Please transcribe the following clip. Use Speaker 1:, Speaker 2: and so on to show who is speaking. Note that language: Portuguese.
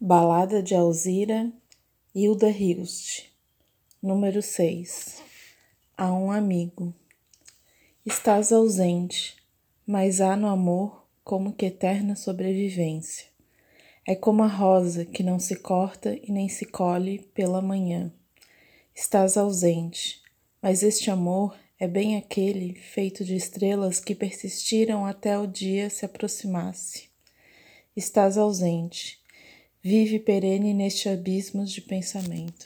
Speaker 1: Balada de Alzira, Hilda Hilst. Número 6. A um amigo. Estás ausente, mas há no amor como que eterna sobrevivência. É como a rosa que não se corta e nem se colhe pela manhã. Estás ausente, mas este amor é bem aquele feito de estrelas que persistiram até o dia se aproximasse. Estás ausente, vive perene neste abismo de pensamento.